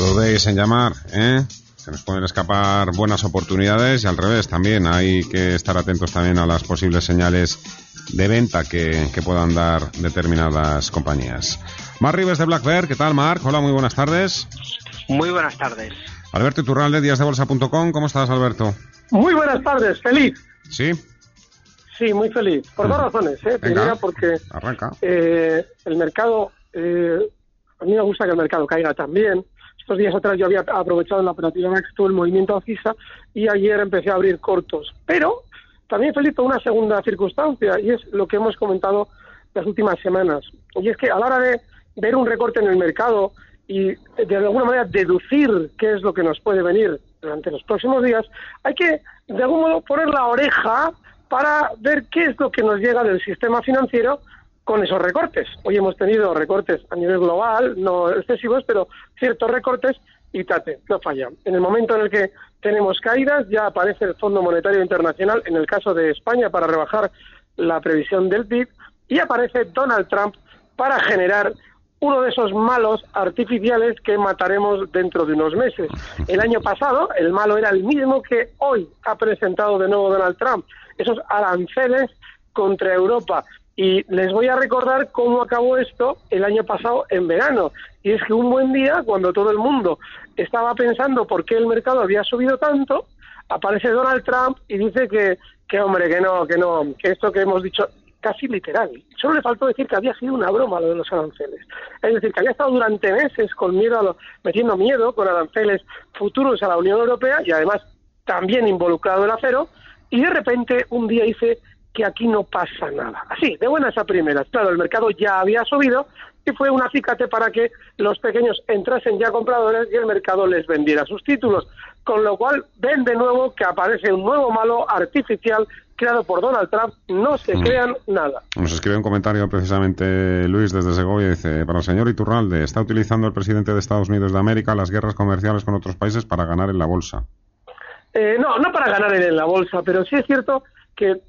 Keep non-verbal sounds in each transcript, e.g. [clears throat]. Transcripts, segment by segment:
No dudéis en llamar, ¿eh? Se nos pueden escapar buenas oportunidades y al revés también. Hay que estar atentos también a las posibles señales de venta que, puedan dar determinadas compañías. Mar Rives de Black Bear, ¿qué tal, Marc? Hola, muy buenas tardes. Muy buenas tardes. Alberto Iturralde, díasdebolsa.com. ¿Cómo estás, Alberto? Muy buenas tardes, feliz. ¿Sí? Sí, muy feliz. Por dos razones. ¿eh? Primera, porque arranca. Eh, el mercado, eh, a mí me gusta que el mercado caiga también estos días atrás yo había aprovechado en la operativa Max todo el movimiento alcista y ayer empecé a abrir cortos. Pero también feliz por una segunda circunstancia y es lo que hemos comentado las últimas semanas. Y es que a la hora de ver un recorte en el mercado y de alguna manera deducir qué es lo que nos puede venir durante los próximos días, hay que de algún modo poner la oreja para ver qué es lo que nos llega del sistema financiero con esos recortes. Hoy hemos tenido recortes a nivel global, no excesivos, pero ciertos recortes y tate, no falla. En el momento en el que tenemos caídas, ya aparece el Fondo Monetario Internacional, en el caso de España, para rebajar la previsión del PIB, y aparece Donald Trump para generar uno de esos malos artificiales que mataremos dentro de unos meses. El año pasado el malo era el mismo que hoy ha presentado de nuevo Donald Trump, esos aranceles contra Europa. Y les voy a recordar cómo acabó esto el año pasado en verano. Y es que un buen día, cuando todo el mundo estaba pensando por qué el mercado había subido tanto, aparece Donald Trump y dice que, que hombre, que no, que no, que esto que hemos dicho casi literal. Solo le faltó decir que había sido una broma lo de los aranceles. Es decir, que había estado durante meses con miedo a metiendo miedo con aranceles futuros a la Unión Europea y además también involucrado el acero, y de repente un día dice que aquí no pasa nada. Así, de buenas a primeras. Claro, el mercado ya había subido y fue un acicate para que los pequeños entrasen ya compradores y el mercado les vendiera sus títulos. Con lo cual, ven de nuevo que aparece un nuevo malo artificial creado por Donald Trump. No se mm. crean nada. Nos escribe un comentario precisamente Luis desde Segovia. Dice, para el señor Iturralde, ¿está utilizando el presidente de Estados Unidos de América las guerras comerciales con otros países para ganar en la bolsa? Eh, no, no para ganar en la bolsa, pero sí es cierto que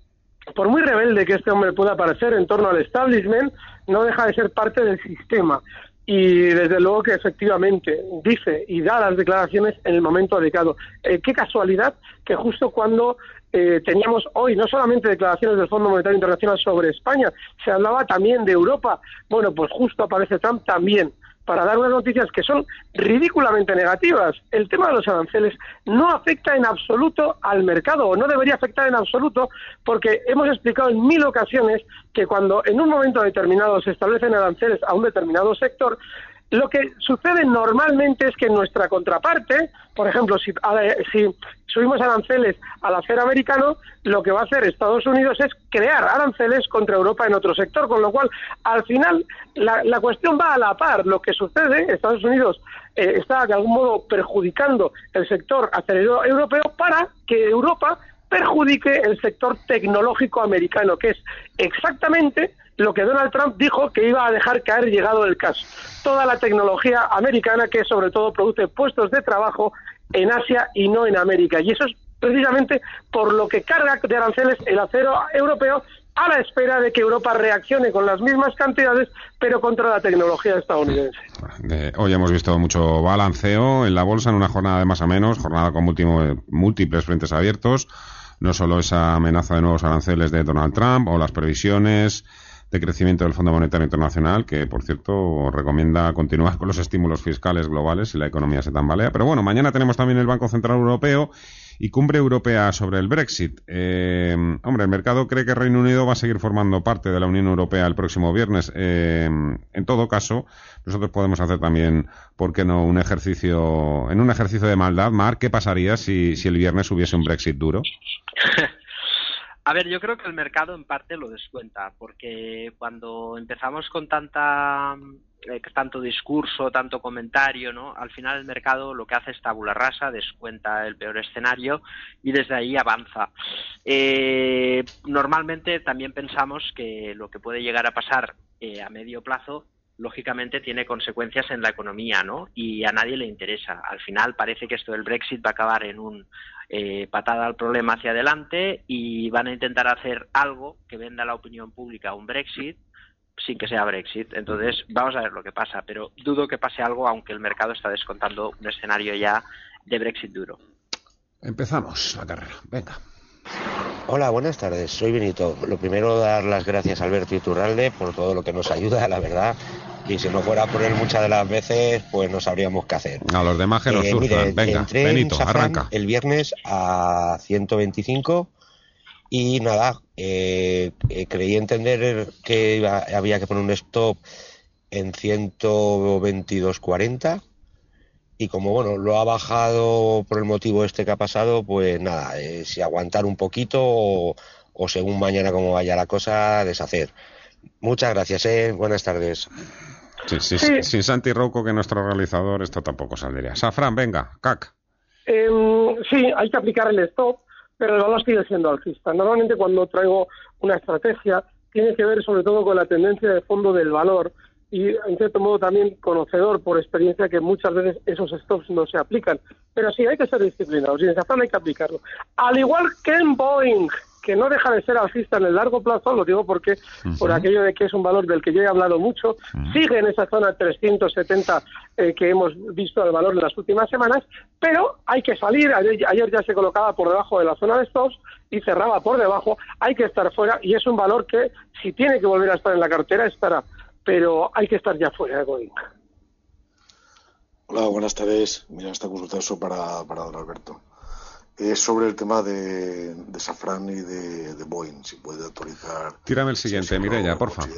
por muy rebelde que este hombre pueda parecer en torno al establishment, no deja de ser parte del sistema. Y desde luego que efectivamente dice y da las declaraciones en el momento adecuado. Eh, qué casualidad que justo cuando eh, teníamos hoy no solamente declaraciones del Fondo Monetario Internacional sobre España, se hablaba también de Europa. Bueno, pues justo aparece Trump también para dar unas noticias que son ridículamente negativas. El tema de los aranceles no afecta en absoluto al mercado, o no debería afectar en absoluto, porque hemos explicado en mil ocasiones que cuando en un momento determinado se establecen aranceles a un determinado sector, lo que sucede normalmente es que nuestra contraparte, por ejemplo, si, si subimos aranceles al acero americano, lo que va a hacer Estados Unidos es crear aranceles contra Europa en otro sector, con lo cual, al final, la, cuestión va a la par. Lo que sucede, Estados Unidos eh, está de algún modo perjudicando el sector acerero europeo para que Europa perjudique el sector tecnológico americano, que es exactamente lo que Donald Trump dijo que iba a dejar caer llegado el caso. Toda la tecnología americana que sobre todo produce puestos de trabajo en Asia y no en América. Y eso es precisamente por lo que carga de aranceles el acero europeo a la espera de que Europa reaccione con las mismas cantidades, pero contra la tecnología estadounidense. hoy hemos visto mucho balanceo en la bolsa en una jornada de más a menos, jornada con múltiples frentes abiertos, no solo esa amenaza de nuevos aranceles de Donald Trump o las previsiones de crecimiento del Fondo Monetario Internacional, que por cierto recomienda continuar con los estímulos fiscales globales si la economía se tambalea. Pero bueno, mañana tenemos también el Banco Central Europeo Y cumbre europea sobre el Brexit. Eh, hombre, el mercado cree que Reino Unido va a seguir formando parte de la Unión Europea el próximo viernes. Eh, en todo caso, nosotros podemos hacer también, ¿por qué no?, un ejercicio, en un ejercicio de maldad. Mar, ¿qué pasaría si, si el viernes hubiese un Brexit duro? [laughs] A ver, yo creo que el mercado en parte lo descuenta, porque cuando empezamos con tanta eh, tanto discurso, tanto comentario, ¿no? Al final el mercado lo que hace es tabula rasa, descuenta el peor escenario y desde ahí avanza. Eh, normalmente también pensamos que lo que puede llegar a pasar eh, a medio plazo lógicamente tiene consecuencias en la economía, ¿no? Y a nadie le interesa. Al final parece que esto del Brexit va a acabar en un patada al problema hacia adelante y van a intentar hacer algo que venda a la opinión pública un Brexit sin que sea Brexit. Entonces, vamos a ver lo que pasa, pero dudo que pase algo, aunque el mercado está descontando un escenario ya de Brexit duro. Empezamos la carrera. Venga. Hola, buenas tardes. Soy Benito. Lo primero, dar las gracias a Alberto Iturralde por todo lo que nos ayuda, la verdad. Y si no fuera por él muchas de las veces, pues no sabríamos qué hacer. A los demás que nos eh, Venga, Benito, arranca. El viernes a 125 y nada, eh, eh, creí entender que había que poner un stop en 122.40 y como bueno, lo ha bajado por el motivo este que ha pasado, pues nada, eh, si aguantar un poquito o, según mañana como vaya la cosa, deshacer. Muchas gracias, eh. buenas tardes. Sin Santi Rocco, que nuestro realizador, esto tampoco saldría. Safran, venga, cac. Em, sí, hay que aplicar el stop pero el valor sigue siendo alcista. Normalmente cuando traigo una estrategia tiene que ver sobre todo con la tendencia de fondo del valor y en cierto modo también conocedor por experiencia que muchas veces esos stops no se aplican. Pero sí hay que ser disciplinados y en esa hay que aplicarlo. Al igual que en Boeing, que no deja de ser alcista en el largo plazo, lo digo porque por aquello de que es un valor del que yo he hablado mucho, sigue en esa zona 370 eh, que hemos visto el valor en las últimas semanas, pero hay que salir, ayer, ya se colocaba por debajo de la zona de stocks y cerraba por debajo, hay que estar fuera y es un valor que si tiene que volver a estar en la cartera estará, pero hay que estar ya fuera de Boeing. Hola, buenas tardes. Mira, esta consulta eso para, para don Alberto es sobre el tema de, de Safran y de, Boeing, si puede autorizar. Tírame el siguiente, Mireya, por favor.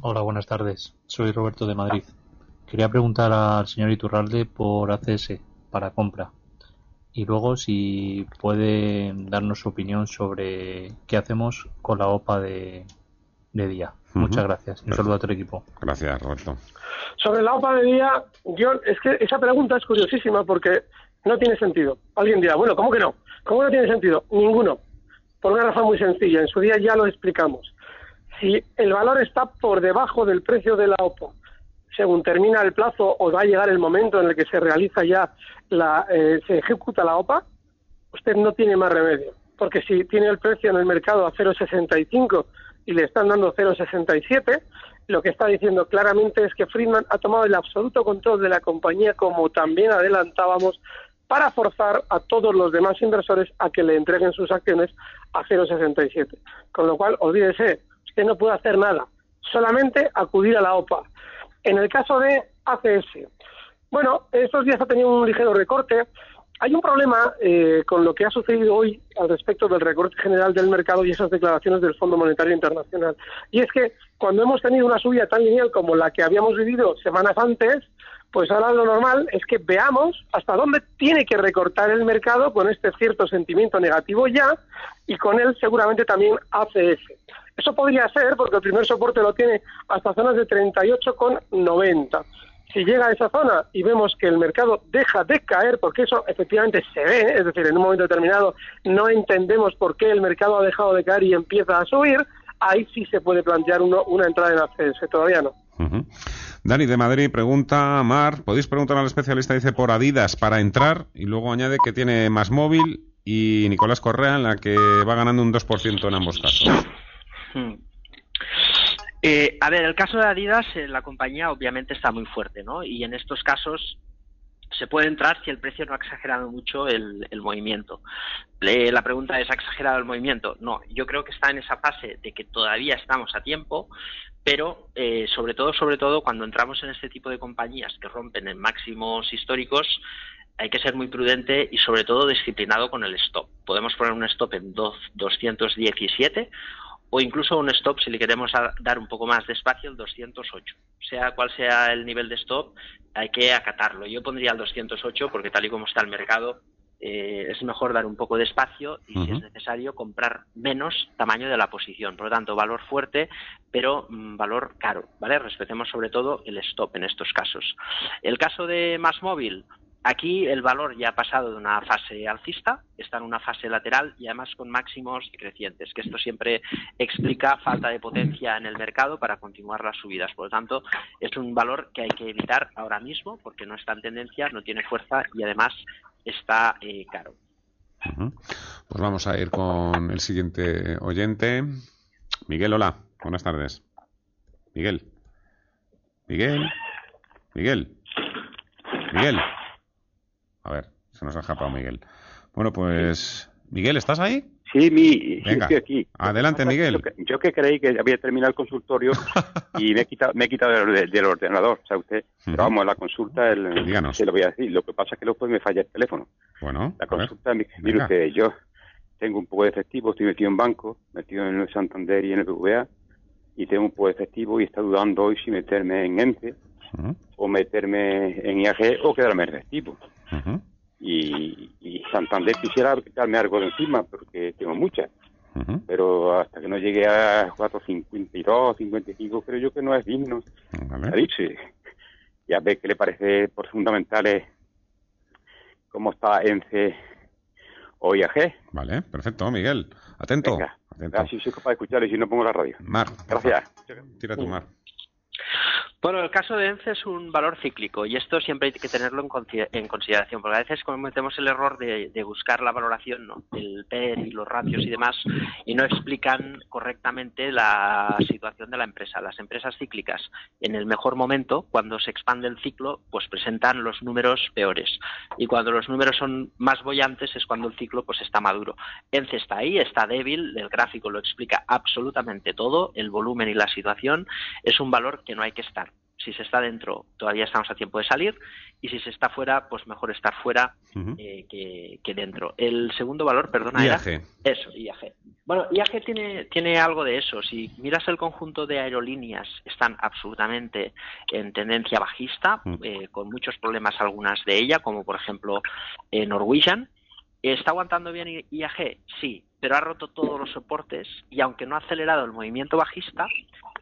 Hola, buenas tardes. Soy Roberto de Madrid. Quería preguntar al señor Iturralde por ACS para compra y luego si puede darnos su opinión sobre qué hacemos con la OPA de, día. Muchas gracias. Un saludo a todo el equipo. Gracias, Roberto. Sobre la OPA de día, yo es que esa pregunta es curiosísima porque no tiene sentido. Alguien dirá, bueno, ¿cómo que no? ¿Cómo no tiene sentido? Ninguno. Por una razón muy sencilla. En su día ya lo explicamos. Si el valor está por debajo del precio de la OPA, según termina el plazo o va a llegar el momento en el que se realiza ya la, eh, se ejecuta la OPA, usted no tiene más remedio. Porque si tiene el precio en el mercado a 0,65 y le están dando 0,67, lo que está diciendo claramente es que Friedman ha tomado el absoluto control de la compañía, como también adelantábamos para forzar a todos los demás inversores a que le entreguen sus acciones a 0,67. Con lo cual, olvídese, usted no puede hacer nada, solamente acudir a la OPA. En el caso de ACS, bueno, estos días ha tenido un ligero recorte. Hay un problema eh, con lo que ha sucedido hoy al respecto del recorte general del mercado y esas declaraciones del Fondo Monetario Internacional. Y es que cuando hemos tenido una subida tan lineal como la que habíamos vivido semanas antes, pues ahora lo normal es que veamos hasta dónde tiene que recortar el mercado con este cierto sentimiento negativo ya y con él seguramente también ACS. Eso podría ser porque el primer soporte lo tiene hasta zonas de 38,90. Si llega a esa zona y vemos que el mercado deja de caer, porque eso efectivamente se ve, es decir, en un momento determinado no entendemos por qué el mercado ha dejado de caer y empieza a subir, ahí sí se puede plantear uno, una entrada en ACS, todavía no. Dani de Madrid pregunta, Mar, podéis preguntar al especialista, dice por Adidas para entrar y luego añade que tiene más móvil y Nicolás Correa en la que va ganando un 2% en ambos casos. Hmm. Eh, a ver, el caso de Adidas, eh, la compañía obviamente está muy fuerte, ¿no? Y en estos casos se puede entrar si el precio no ha exagerado mucho el, movimiento. la pregunta es, ¿ha exagerado el movimiento? No, yo creo que está en esa fase de que todavía estamos a tiempo, pero eh, sobre todo, sobre todo, cuando entramos en este tipo de compañías que rompen en máximos históricos, hay que ser muy prudente y sobre todo disciplinado con el stop. Podemos poner un stop en 217 o incluso un stop si le queremos dar un poco más de espacio el 208. Sea cual sea el nivel de stop, hay que acatarlo. Yo pondría el 208 porque tal y como está el mercado, eh, es mejor dar un poco de espacio y si es necesario comprar menos tamaño de la posición. Por lo tanto, valor fuerte, pero mm, valor caro, ¿vale? Respetemos sobre todo el stop en estos casos. El caso de más móvil, Aquí el valor ya ha pasado de una fase alcista, está en una fase lateral y además con máximos crecientes, que esto siempre explica falta de potencia en el mercado para continuar las subidas. Por lo tanto, es un valor que hay que evitar ahora mismo porque no está en tendencia, no tiene fuerza y además está eh, caro. Pues vamos a ir con el siguiente oyente. Miguel, hola, buenas tardes. Miguel. Miguel. Miguel. Miguel. A ver, se nos ha escapado Miguel. Bueno, pues. Miguel, ¿estás ahí? Sí, mi, estoy aquí. Adelante, Miguel. Yo que, creí que había terminado el consultorio y me he quitado, me he quitado del, ordenador, ¿sabe usted? Pero vamos, la consulta, el, Díganos. se lo voy a decir. Lo que pasa es que luego me falla el teléfono. Bueno, la consulta, mire usted, yo tengo un poco de efectivo, estoy metido en banco, metido en el Santander y en el BVA, y tengo un poco de efectivo y está dudando hoy si meterme en ENCE o meterme en IAG o quedarme en efectivo y, y, Santander quisiera quitarme algo de encima porque tengo muchas. Pero hasta que no llegue a 4.52, 55, creo yo que no es digno. Vale. Ya ve que le parece por fundamentales cómo está ENCE o IAG. Vale, perfecto, Miguel. Atento. Venga, atento. Soy capaz de escuchar y si no pongo la radio. Mar. Gracias. Tira tu mar. Bueno, el caso de ENCE es un valor cíclico y esto siempre hay que tenerlo en, consideración, porque a veces cometemos el error de, buscar la valoración, ¿no? el PER y los ratios y demás, y no explican correctamente la situación de la empresa. Las empresas cíclicas, en el mejor momento, cuando se expande el ciclo, pues presentan los números peores. Y cuando los números son más bollantes es cuando el ciclo pues está maduro. ENCE está ahí, está débil, el gráfico lo explica absolutamente todo, el volumen y la situación. Es un valor que no hay que estar si se está dentro, todavía estamos a tiempo de salir, y si se está fuera, pues mejor estar fuera eh, que, dentro. El segundo valor, perdona, IAG. eso, IAG. Bueno, IAG tiene, tiene algo de eso. Si miras el conjunto de aerolíneas, están absolutamente en tendencia bajista, eh, con muchos problemas algunas de ellas, como por ejemplo eh, Norwegian. ¿Está aguantando bien IAG? Sí, pero ha roto todos los soportes y aunque no ha acelerado el movimiento bajista,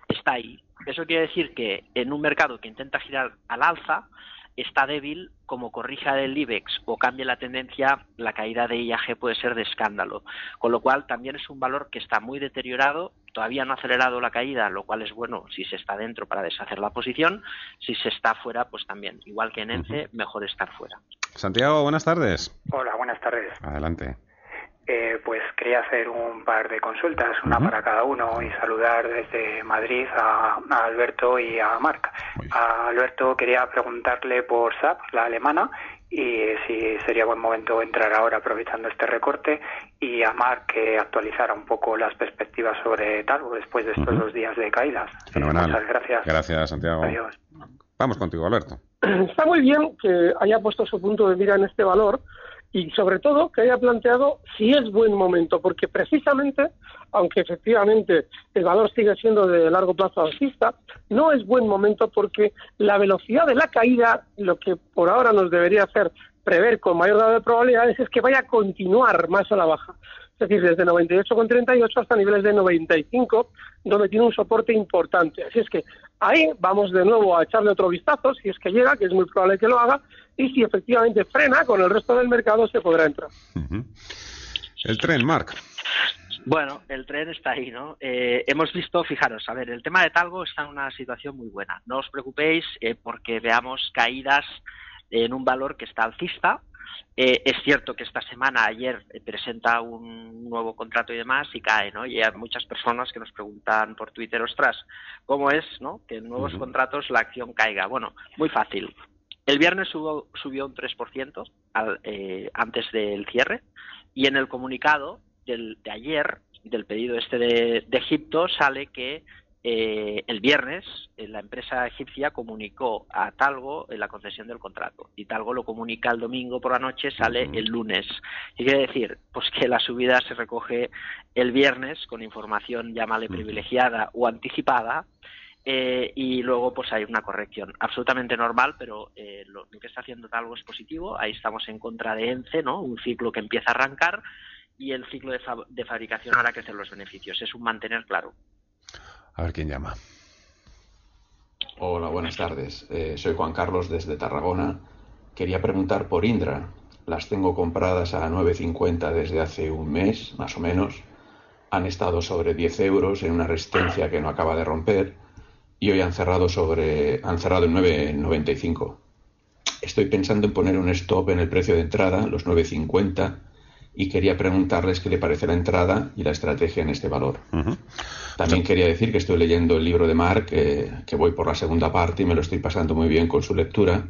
está ahí. Eso quiere decir que en un mercado que intenta girar al alza, está débil, como corrija el IBEX o cambie la tendencia, la caída de IAG puede ser de escándalo. Con lo cual también es un valor que está muy deteriorado, todavía no ha acelerado la caída, lo cual es bueno si se está dentro para deshacer la posición, si se está fuera, pues también, igual que en ENCE, mejor estar fuera. Santiago, buenas tardes. Hola, buenas tardes. Adelante. Eh, pues quería hacer un par de consultas, una para cada uno, y saludar desde Madrid a, Alberto y a Marc. A Alberto quería preguntarle por SAP, la alemana, y si sería buen momento entrar ahora aprovechando este recorte, y a Marc que actualizara un poco las perspectivas sobre Talgo después de estos dos días de caídas. Fenomenal. muchas gracias. Gracias, Santiago. Adiós. Vamos contigo, Alberto. [clears throat] Está muy bien que haya puesto su punto de mira en este valor y sobre todo que haya planteado si es buen momento, porque precisamente, aunque efectivamente el valor sigue siendo de largo plazo alcista, no es buen momento porque la velocidad de la caída, lo que por ahora nos debería hacer prever con mayor grado de probabilidades es que vaya a continuar más a la baja. Es decir, desde 98,38 hasta niveles de 95, donde tiene un soporte importante. Así es que ahí vamos de nuevo a echarle otro vistazo, si es que llega, que es muy probable que lo haga, y si efectivamente frena con el resto del mercado se podrá entrar. El tren, Marc. Bueno, el tren está ahí, ¿no? Eh, hemos visto, fijaros, a ver, el tema de Talgo está en una situación muy buena. No os preocupéis eh, porque veamos caídas en un valor que está alcista. Eh, es cierto que esta semana, ayer, presenta un nuevo contrato y demás y cae, ¿no? Y hay muchas personas que nos preguntan por Twitter, ostras, ¿cómo es, ¿no? Que en nuevos contratos la acción caiga. Bueno, muy fácil. El viernes subió, subió un 3% al, eh, antes del cierre y en el comunicado del, de ayer, del pedido este de, Egipto, sale que eh, el viernes eh, la empresa egipcia comunicó a Talgo la concesión del contrato. Y Talgo lo comunica el domingo por la noche, sale el lunes. Y quiere decir, pues que la subida se recoge el viernes con información llámale privilegiada o anticipada eh, y luego pues hay una corrección absolutamente normal, pero eh, lo, que está haciendo Talgo es positivo. Ahí estamos en contra de ENCE, ¿no? Un ciclo que empieza a arrancar y el ciclo de, de fabricación hará crecer los beneficios. Es un mantener claro. A ver quién llama. Hola, buenas tardes. Eh, soy Juan Carlos desde Tarragona. Quería preguntar por Indra. Las tengo compradas a 9.50 desde hace un mes, más o menos. Han estado sobre 10 euros en una resistencia que no acaba de romper y hoy han cerrado sobre han cerrado en 9.95. Estoy pensando en poner un stop en el precio de entrada, los 9.50 y quería preguntarles qué le parece la entrada y la estrategia en este valor. También quería decir que estoy leyendo el libro de Mark, que voy por la segunda parte y me lo estoy pasando muy bien con su lectura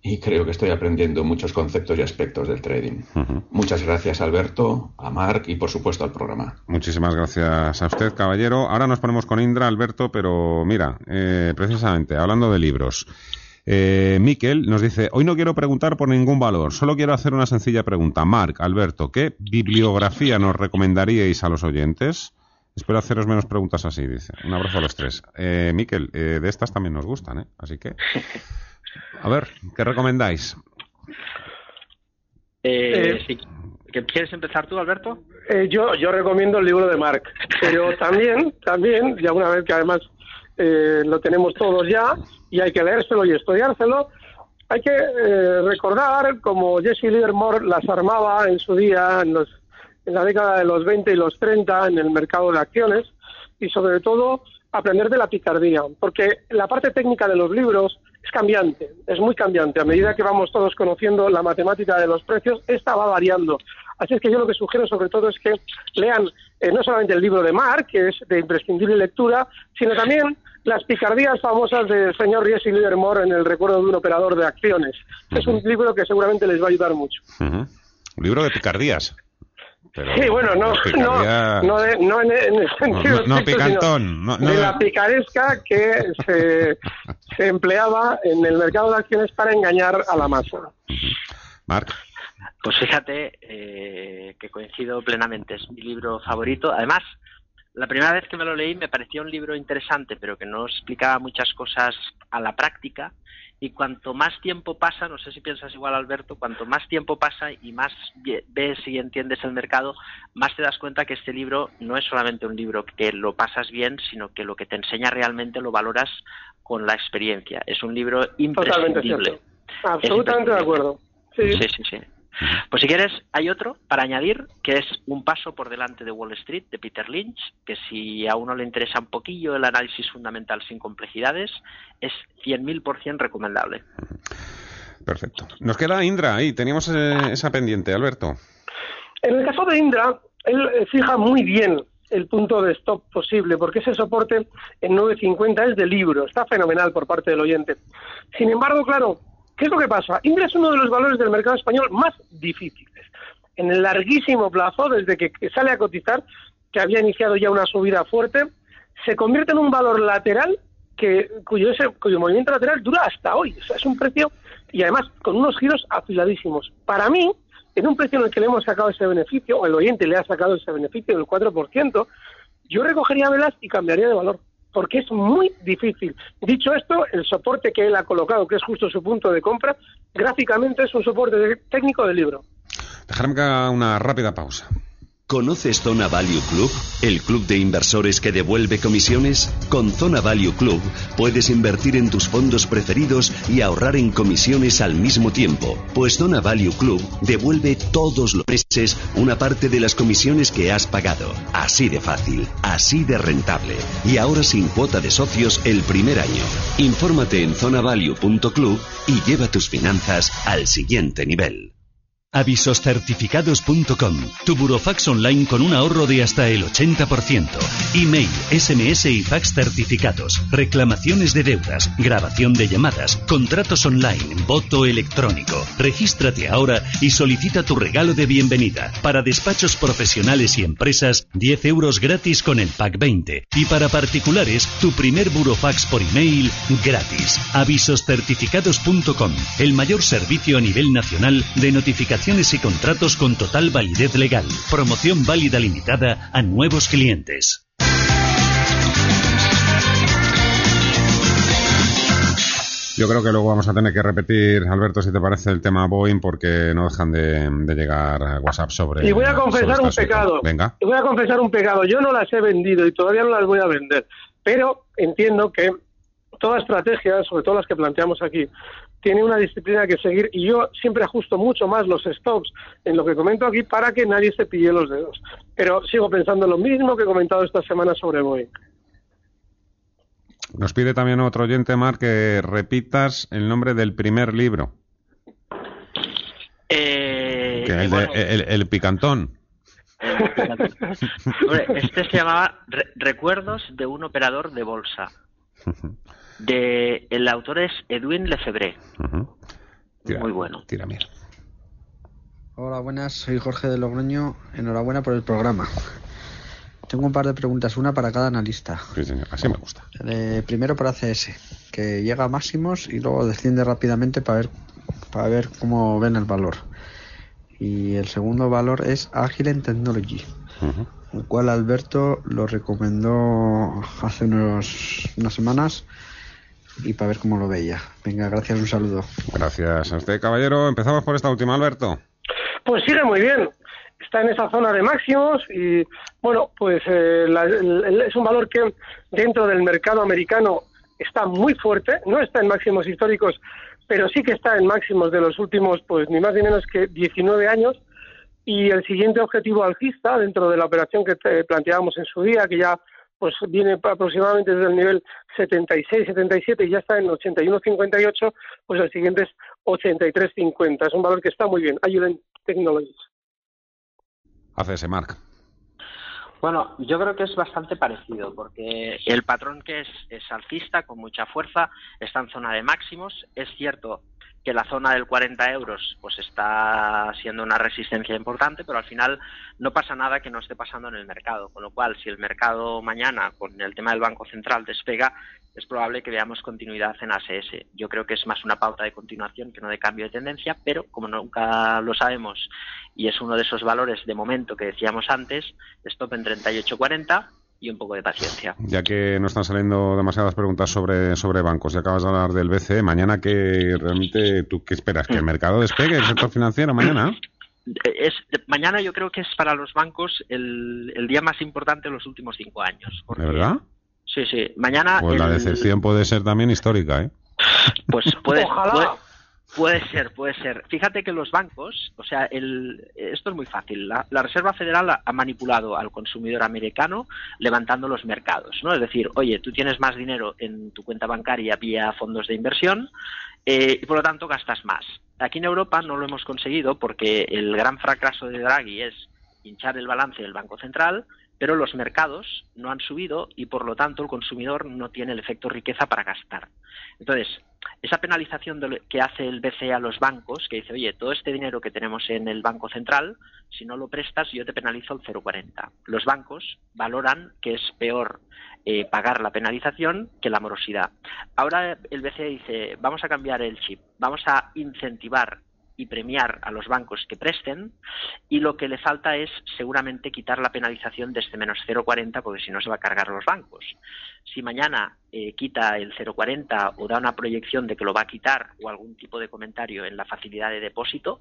y creo que estoy aprendiendo muchos conceptos y aspectos del trading. Muchas gracias Alberto, a Mark y por supuesto al programa. Muchísimas gracias a usted, caballero. Ahora nos ponemos con Indra, Alberto, pero mira, eh, precisamente hablando de libros. Eh, Miquel nos dice, hoy no quiero preguntar por ningún valor, solo quiero hacer una sencilla pregunta. Marc, Alberto, ¿qué bibliografía nos recomendaríais a los oyentes? Espero haceros menos preguntas así, dice. Un abrazo a los tres. Eh, Miquel, eh, de estas también nos gustan, ¿eh? Así que, a ver, ¿qué recomendáis? Eh, sí. ¿Quieres empezar tú, Alberto? Eh, yo, yo recomiendo el libro de Marc, pero [laughs] también, también, ya una vez que además eh, lo tenemos todos ya y hay que leérselo y estudiárselo. Hay que eh, recordar como Jesse Livermore las armaba en su día, en, los, en la década de los 20 y los 30, en el mercado de acciones, y sobre todo aprender de la picardía, porque la parte técnica de los libros es cambiante, es muy cambiante. A medida que vamos todos conociendo la matemática de los precios, esta va variando. Así es que yo lo que sugiero sobre todo es que lean eh, no solamente el libro de Mark, que es de imprescindible lectura, sino también las picardías famosas del señor Jesse Livermore en el recuerdo de un operador de acciones. Es un libro que seguramente les va a ayudar mucho. Un libro de picardías. Sí, bueno, no, no, no, no en, el sentido no, picantón, de la picaresca que se, [laughs] se, empleaba en el mercado de acciones para engañar a la masa. Marc. Pues fíjate eh, que coincido plenamente, es mi libro favorito. Además, la primera vez que me lo leí me pareció un libro interesante, pero que no explicaba muchas cosas a la práctica. Y cuanto más tiempo pasa, no sé si piensas igual, Alberto, cuanto más tiempo pasa y más ves y entiendes el mercado, más te das cuenta que este libro no es solamente un libro que lo pasas bien, sino que lo que te enseña realmente lo valoras con la experiencia. Es un libro imprescindible. Absolutamente de acuerdo. sí, sí. sí. Pues si quieres, hay otro para añadir, que es Un paso por delante de Wall Street, de Peter Lynch, que si a uno le interesa un poquillo el análisis fundamental sin complejidades, es 100.000% recomendable. Perfecto. Nos queda Indra ahí, teníamos eh, esa pendiente, Alberto. En el caso de Indra, él eh, fija muy bien el punto de stop posible, porque ese soporte en 9.50 es de libro, está fenomenal por parte del oyente. Sin embargo, claro, ¿Qué es lo que pasa? Indra es uno de los valores del mercado español más difíciles. En el larguísimo plazo, desde que sale a cotizar, que había iniciado ya una subida fuerte, se convierte en un valor lateral cuyo movimiento lateral dura hasta hoy. O sea, es un precio y además con unos giros afiladísimos. Para mí, en un precio en el que le hemos sacado ese beneficio, o el oyente le ha sacado ese beneficio del 4%, yo recogería velas y cambiaría de valor porque es muy difícil. Dicho esto, el soporte que él ha colocado, que es justo su punto de compra, gráficamente es un soporte técnico del libro. Dejarme que haga una rápida pausa. ¿Conoces Zona Value Club? ¿El club de inversores que devuelve comisiones? Con Zona Value Club puedes invertir en tus fondos preferidos y ahorrar en comisiones al mismo tiempo. Pues Zona Value Club devuelve todos los meses una parte de las comisiones que has pagado. Así de fácil, así de rentable. Y ahora sin cuota de socios el primer año. Infórmate en zonavalue.club y lleva tus finanzas al siguiente nivel. Avisoscertificados.com, tu burofax online con un ahorro de hasta el 80%. Email, SMS y fax certificados, reclamaciones de deudas, grabación de llamadas, contratos online, voto electrónico. Regístrate ahora y solicita tu regalo de bienvenida. Para despachos profesionales y empresas, 10 euros gratis con el pack 20. Y para particulares, tu primer burofax por email gratis. Avisoscertificados.com, el mayor servicio a nivel nacional de notificación y contratos con total validez legal. Promoción válida limitada a nuevos clientes. Yo creo que luego vamos a tener que repetir, Alberto, si te parece, el tema Boeing, porque no dejan de, llegar WhatsApp sobre. Y voy a confesar un pecado. Venga. Y voy a confesar un pecado. Yo no las he vendido y todavía no las voy a vender. Pero entiendo que toda estrategia, sobre todo las que planteamos aquí, tiene una disciplina que seguir y yo siempre ajusto mucho más los stops en lo que comento aquí para que nadie se pille los dedos. Pero sigo pensando lo mismo que he comentado esta semana sobre Boeing. Nos pide también otro oyente, Mar, que repitas el nombre del primer libro. Eh, el, picantón. [laughs] este se llamaba Recuerdos de un operador de bolsa. [laughs] De, el autor es Edwin Lefebvre. Muy bueno. Tira Hola, buenas. Soy Jorge de Logroño. Enhorabuena por el programa. Tengo un par de preguntas, una para cada analista. Sí, señor. Así me gusta. Eh, primero para CS, que llega a máximos y luego desciende rápidamente para ver, para ver cómo ven el valor. Y el segundo valor es Agile Technology, el cual Alberto lo recomendó hace unos, unas semanas y para ver cómo lo veía. Venga, gracias, un saludo. Gracias a usted, caballero. Empezamos por esta última, Alberto. Pues sigue muy bien. Está en esa zona de máximos y, bueno, pues eh, es un valor que dentro del mercado americano está muy fuerte. No está en máximos históricos, pero sí que está en máximos de los últimos, pues ni más ni menos que 19 años. Y el siguiente objetivo alcista dentro de la operación que planteábamos en su día, que ya pues viene aproximadamente desde el nivel 76, 77 y ya está en 81.58, pues el siguiente es 83.50. Es un valor que está muy bien. Ayuden Technologies. Hace ese mark. Bueno, yo creo que es bastante parecido, porque el patrón que es, es alcista, con mucha fuerza, está en zona de máximos. Es cierto que la zona del 40 euros pues está siendo una resistencia importante, pero al final no pasa nada que no esté pasando en el mercado. Con lo cual, si el mercado mañana, con el tema del Banco Central, despega, es probable que veamos continuidad en ASS. Yo creo que es más una pauta de continuación que no de cambio de tendencia, pero como nunca lo sabemos y es uno de esos valores de momento que decíamos antes, stop en 38.40 y un poco de paciencia. Ya que no están saliendo demasiadas preguntas sobre, sobre bancos y acabas de hablar del BCE, mañana que realmente tú qué esperas, que el mercado despegue el sector financiero mañana. Es, mañana yo creo que es para los bancos el, el día más importante de los últimos cinco años. ¿De verdad? Sí, sí. Mañana. Pues la decepción puede ser también histórica, ¿eh? Pues puede, [laughs] Ojalá. Puede ser, puede ser. Fíjate que los bancos, o sea, el, esto es muy fácil. La, Reserva Federal ha, manipulado al consumidor americano levantando los mercados, ¿no? Es decir, oye, tú tienes más dinero en tu cuenta bancaria vía fondos de inversión eh, y por lo tanto gastas más. Aquí en Europa no lo hemos conseguido porque el gran fracaso de Draghi es hinchar el balance del Banco Central, pero los mercados no han subido y por lo tanto el consumidor no tiene el efecto riqueza para gastar. Entonces, esa penalización que hace el BCE a los bancos, que dice, oye, todo este dinero que tenemos en el Banco Central, si no lo prestas, yo te penalizo el 0,40. Los bancos valoran que es peor eh, pagar la penalización que la morosidad. Ahora el BCE dice, vamos a cambiar el chip, vamos a incentivar y premiar a los bancos que presten y lo que le falta es seguramente quitar la penalización de este menos 0,40 porque si no se va a cargar los bancos. Si mañana eh, quita el 0,40 o da una proyección de que lo va a quitar o algún tipo de comentario en la facilidad de depósito,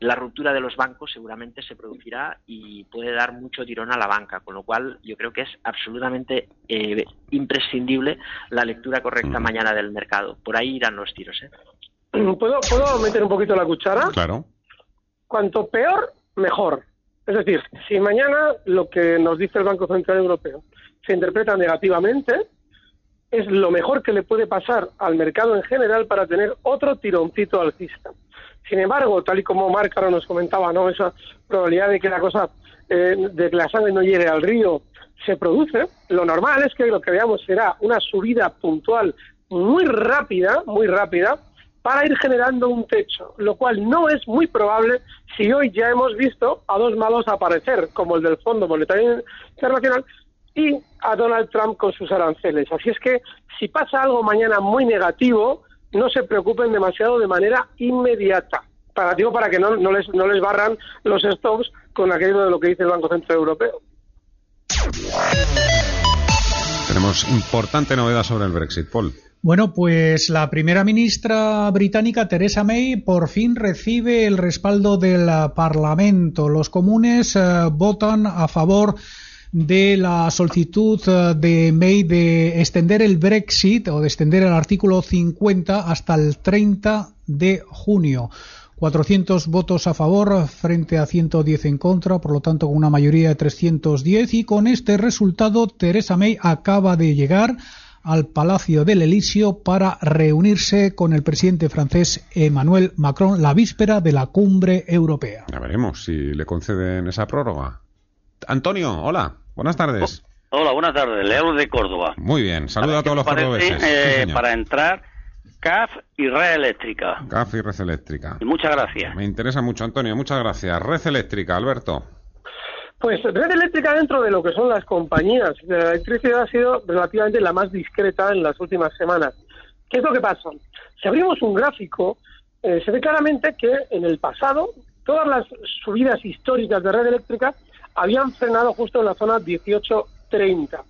la ruptura de los bancos seguramente se producirá y puede dar mucho tirón a la banca, con lo cual yo creo que es absolutamente eh, imprescindible la lectura correcta mañana del mercado. Por ahí irán los tiros. ¿eh? [clears throat] ¿Puedo, ¿Puedo meter un poquito la cuchara? Claro. Cuanto peor, mejor. Es decir, si mañana lo que nos dice el Banco Central Europeo se interpreta negativamente, es lo mejor que le puede pasar al mercado en general para tener otro tironcito alcista. Sin embargo, tal y como Marc ahora nos comentaba, ¿no? esa probabilidad de que la cosa, eh, de que la sangre no llegue al río, se produce. Lo normal es que lo que veamos será una subida puntual muy rápida, muy rápida, para ir generando un techo, lo cual no es muy probable si hoy ya hemos visto a dos malos aparecer, como el del Fondo Monetario Internacional y a Donald Trump con sus aranceles. Así es que si pasa algo mañana muy negativo, no se preocupen demasiado de manera inmediata. Para, digo, para que no, les, no les barran los stops con aquello de lo que dice el Banco Central Europeo. Tenemos importante novedad sobre el Brexit, Paul. Bueno, pues la primera ministra británica, Theresa May, por fin recibe el respaldo del Parlamento. Los comunes eh, votan a favor de la solicitud eh, de May de extender el Brexit o de extender el artículo 50 hasta el 30 de junio. 400 votos a favor frente a 110 en contra, por lo tanto con una mayoría de 310 y con este resultado Theresa May acaba de llegar al Palacio del Elíseo para reunirse con el presidente francés Emmanuel Macron la víspera de la cumbre europea. Ya veremos si le conceden esa prórroga. Antonio, hola, buenas tardes. Oh, hola, buenas tardes, Leo de Córdoba. Muy bien, saludo a todos los cordobeses. Eh, para entrar, CAF y Red Eléctrica. CAF y Red Eléctrica. Y muchas gracias. Me interesa mucho, Antonio, muchas gracias. Red Eléctrica, Alberto. Pues Red Eléctrica dentro de lo que son las compañías de la electricidad ha sido relativamente la más discreta en las últimas semanas. ¿Qué es lo que pasa? Si abrimos un gráfico, eh, se ve claramente que en el pasado todas las subidas históricas de Red Eléctrica habían frenado justo en la zona 1830.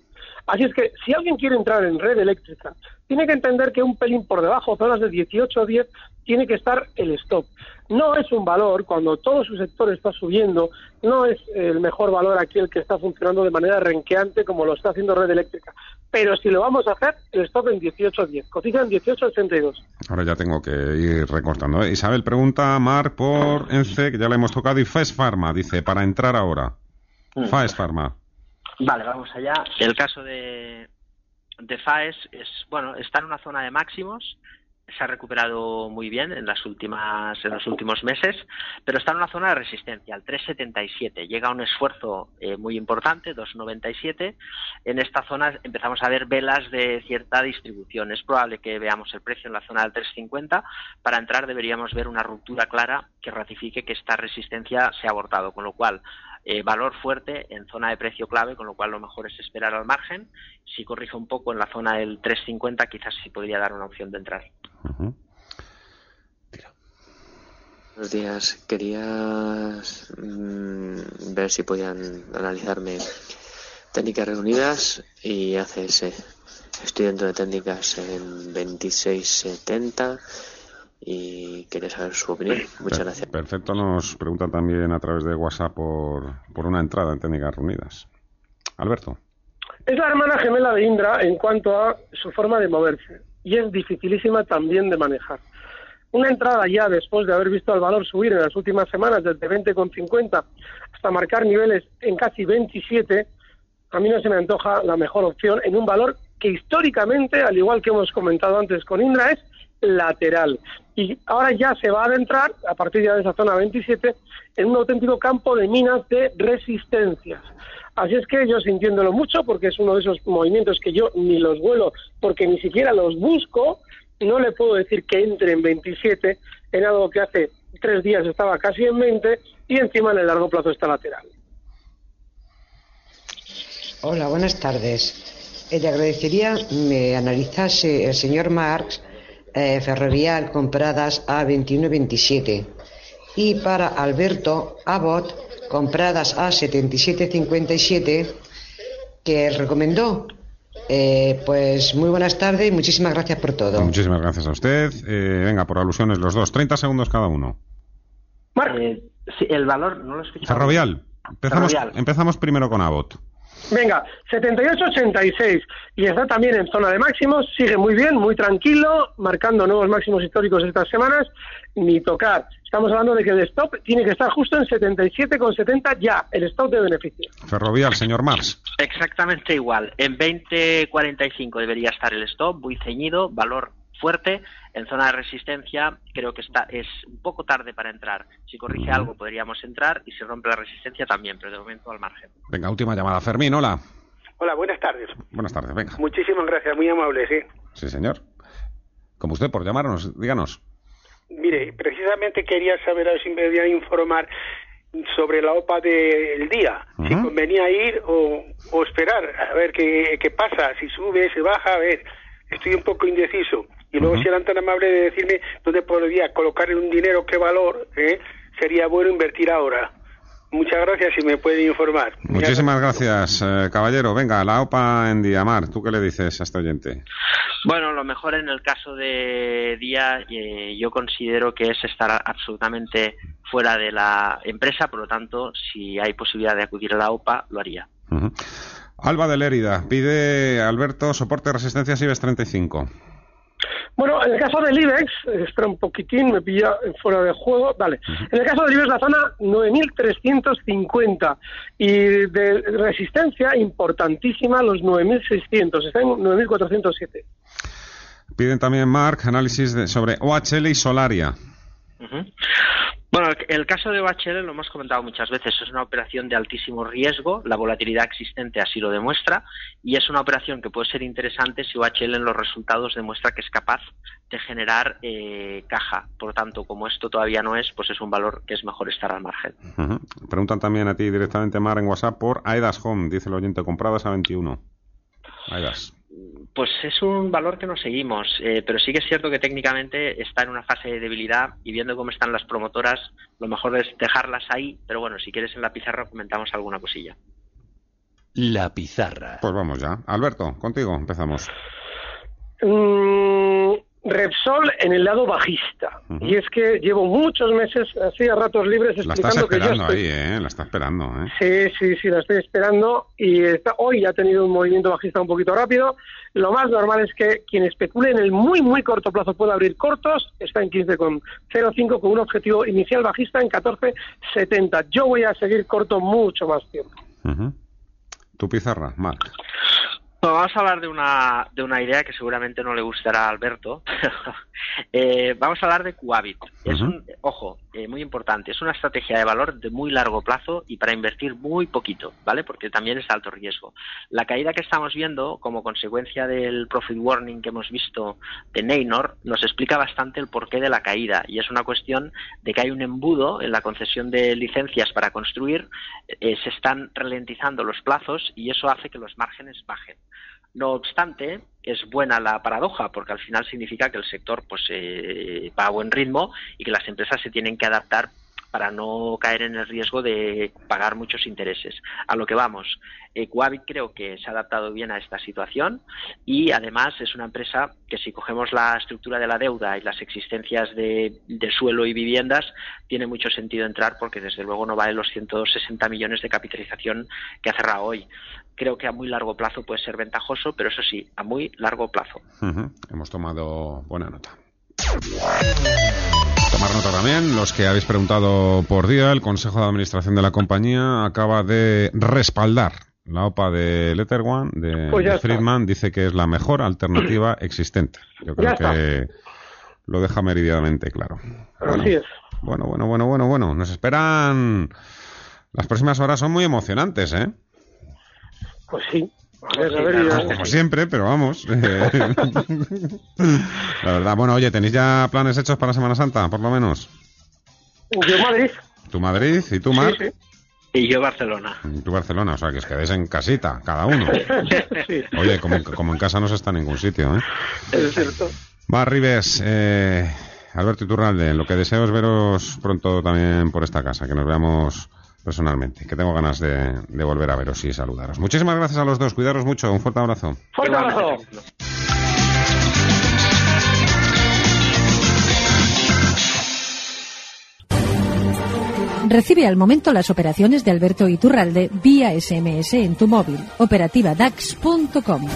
Así es que si alguien quiere entrar en red eléctrica, tiene que entender que un pelín por debajo, zonas de 18 o 10, tiene que estar el stop. No es un valor, cuando todo su sector está subiendo, no es el mejor valor aquí el que está funcionando de manera renqueante como lo está haciendo red eléctrica. Pero si lo vamos a hacer, el stop en 18.10, cotiza en 18.82. Ahora ya tengo que ir recortando. ¿eh? Isabel pregunta, Mar, por ENCE, que ya le hemos tocado, y FES Pharma, dice, para entrar ahora. Mm. FAES Pharma. Vale, vamos allá. El caso de, de FAES es, bueno, está en una zona de máximos, se ha recuperado muy bien en las últimas en los últimos meses, pero está en una zona de resistencia, al 3.77. Llega un esfuerzo eh, muy importante, 2.97. En esta zona empezamos a ver velas de cierta distribución. Es probable que veamos el precio en la zona del 3.50. Para entrar deberíamos ver una ruptura clara que ratifique que esta resistencia se ha abortado, con lo cual eh, valor fuerte en zona de precio clave, con lo cual lo mejor es esperar al margen. Si corrige un poco en la zona del 3.50, quizás sí podría dar una opción de entrar. Buenos días. Quería mm, ver si podían analizarme técnicas reunidas y ACS. Estoy dentro de técnicas en 2670 y quería saber su opinión. Muchas gracias. Perfecto, nos preguntan también a través de WhatsApp por, por una entrada en técnicas reunidas. Alberto. Es la hermana gemela de Indra en cuanto a su forma de moverse y es dificilísima también de manejar. Una entrada ya después de haber visto el valor subir en las últimas semanas desde 20,50 hasta marcar niveles en casi 27, a mí no se me antoja la mejor opción en un valor que históricamente, al igual que hemos comentado antes con Indra, es lateral. Y ahora ya se va a adentrar, a partir ya de esa zona 27, en un auténtico campo de minas de resistencias. Así es que yo sintiéndolo mucho, porque es uno de esos movimientos que yo ni los vuelo, porque ni siquiera los busco, no le puedo decir que entre en 27 en algo que hace tres días estaba casi en 20 y encima en el largo plazo está lateral. Hola, buenas tardes. Le agradecería me analizase el señor Marx eh, ferrovial compradas a 21.27 y para Alberto Abbott compradas a 77.57 que recomendó. Eh, pues muy buenas tardes y muchísimas gracias por todo. Muchísimas gracias a usted. Eh, venga, por alusiones los dos. 30 segundos cada uno. Eh, el valor, no lo he Ferrovial. Empezamos, empezamos primero con Abbott. Venga, 78-86 y está también en zona de máximos, sigue muy bien, muy tranquilo, marcando nuevos máximos históricos estas semanas, ni tocar. Estamos hablando de que el stop tiene que estar justo en 77,70 ya, el stop de beneficio. Ferrovial, señor Mars. Exactamente igual, en 20.45 debería estar el stop, muy ceñido, valor fuerte. En zona de resistencia creo que está es un poco tarde para entrar. Si corrige algo podríamos entrar y si rompe la resistencia también, pero de momento al margen. Venga, última llamada. Fermín, hola. Hola, buenas tardes. Buenas tardes, venga. Muchísimas gracias, muy amable, sí. Sí, señor. Como usted, por llamarnos, díganos. Mire, precisamente quería saber a ver si me podía informar sobre la OPA del día. Si convenía ir o, o, esperar a ver qué, qué pasa, si sube, si baja, a ver. Estoy un poco indeciso. Y luego, si eran tan amables de decirme dónde podría colocar un dinero, qué valor, ¿eh? sería bueno invertir ahora. Muchas gracias y me puede informar. Muchísimas gracias, eh, caballero. Venga, la OPA en Diamar, ¿tú qué le dices a este oyente? Bueno, lo mejor en el caso de Día, eh, yo considero que es estar absolutamente fuera de la empresa, por lo tanto, si hay posibilidad de acudir a la OPA, lo haría. Alba de Lérida, pide Alberto soporte de resistencia IBEX 35. Bueno, en el caso del IBEX, espera un poquitín, me pilla fuera de juego. Vale. En el caso del IBEX, la zona 9.350 y de resistencia importantísima los 9.600, está en 9.407. Piden también, Mark, análisis sobre OHL y Solaria. Bueno, el caso de OHL lo hemos comentado muchas veces, es una operación de altísimo riesgo, la volatilidad existente así lo demuestra, y es una operación que puede ser interesante si OHL en los resultados demuestra que es capaz de generar eh, caja. Por tanto, como esto todavía no es, pues es un valor que es mejor estar al margen. Preguntan también a ti directamente, Mar, en WhatsApp por Aedas Home, dice el oyente, compradas a 21. Aedas. Pues es un valor que no seguimos, eh, pero sí que es cierto que técnicamente está en una fase de debilidad y viendo cómo están las promotoras, lo mejor es dejarlas ahí, pero bueno, si quieres en la pizarra comentamos alguna cosilla. La pizarra. Pues vamos ya. Alberto, contigo empezamos. Mm, Repsol en el lado bajista. Y es que llevo muchos meses así a ratos libres explicando que yo estoy... ahí, ¿eh? La está esperando, ¿eh? Sí, sí, sí, la estoy esperando. Y está... hoy ha tenido un movimiento bajista un poquito rápido. Lo más normal es que quien especule en el muy, muy corto plazo pueda abrir cortos. Está en 15,05 con un objetivo inicial bajista en 14,70. Yo voy a seguir corto mucho más tiempo. Tu pizarra, Marc. Vamos a hablar de una, de una idea que seguramente no le gustará a Alberto. [laughs] eh, vamos a hablar de Coavit. Es un, ojo, eh, muy importante, es una estrategia de valor de muy largo plazo y para invertir muy poquito, ¿vale? Porque también es alto riesgo. La caída que estamos viendo como consecuencia del profit warning que hemos visto de Neynor nos explica bastante el porqué de la caída y es una cuestión de que hay un embudo en la concesión de licencias para construir, eh, se están ralentizando los plazos y eso hace que los márgenes bajen. No obstante, es buena la paradoja porque al final significa que el sector pues eh, va a buen ritmo y que las empresas se tienen que adaptar para no caer en el riesgo de pagar muchos intereses. A lo que vamos, eh, creo que se ha adaptado bien a esta situación y además es una empresa que si cogemos la estructura de la deuda y las existencias de, de suelo y viviendas, tiene mucho sentido entrar porque desde luego no vale los 160 millones de capitalización que ha cerrado hoy creo que a muy largo plazo puede ser ventajoso, pero eso sí, a muy largo plazo. Hemos tomado buena nota. Tomar nota también, los que habéis preguntado por día, el Consejo de Administración de la compañía acaba de respaldar la OPA de Letter One de, Pues Friedman, dice que es la mejor alternativa [clears throat] existente. Yo creo que lo deja meridianamente claro. Bueno, Así es. bueno, bueno, bueno, bueno, bueno. Nos esperan. Las próximas horas son muy emocionantes, ¿eh? Pues sí. A ver, a ver, Como siempre, pero vamos. [laughs] La verdad, bueno, oye, ¿tenéis ya planes hechos para Semana Santa, por lo menos? Yo Madrid. ¿Tu Madrid y tú, Mar? Sí, sí. Y yo Barcelona. Y tú, Barcelona, o sea, que os quedéis en casita, cada uno. [laughs] sí, Oye, como, como en casa no se está en ningún sitio, ¿eh? es cierto. Mar Rives, eh, Alberto Iturralde, lo que deseo es veros pronto también por esta casa, que nos veamos personalmente, que tengo ganas de, de volver a veros y saludaros. Muchísimas gracias a los dos, cuidaros mucho, un fuerte abrazo. Fuerte abrazo. Recibe al momento las operaciones de Alberto Iturralde vía SMS en tu móvil. Operativa DAX.com.